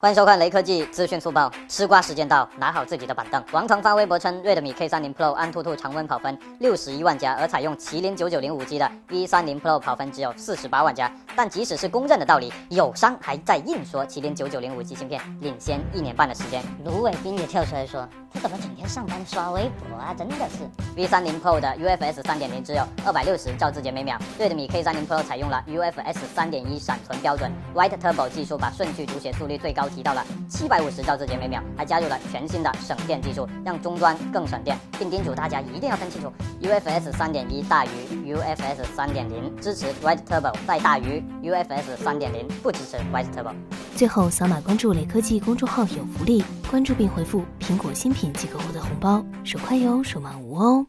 欢迎收看雷科技资讯速报，吃瓜时间到，拿好自己的板凳。王腾发微博称，Redmi K30 Pro 安兔兔常温跑分六十一万加，而采用麒麟九九零五 G 的 V30 Pro 跑分只有四十八万加。但即使是公认的道理，友商还在硬说麒麟九九零五 G 芯片领先一年半的时间。卢伟冰也跳出来说，怎么整天上班刷微博啊？真的是。V30 Pro 的 UFS 三点零只有二百六十兆字节每秒，Redmi K30 Pro 采用了 UFS 三点一闪存标准 White Turbo 技术，把顺序读写速率最高。提到了七百五十兆字节每秒，还加入了全新的省电技术，让终端更省电，并叮嘱大家一定要分清楚：UFS 三点一大于 UFS 三点零，支持 White Turbo，再大于 UFS 三点零，不支持 White Turbo。最后扫码关注雷科技公众号有福利，关注并回复“苹果新品”即可获得红包，手快有，手慢无哦。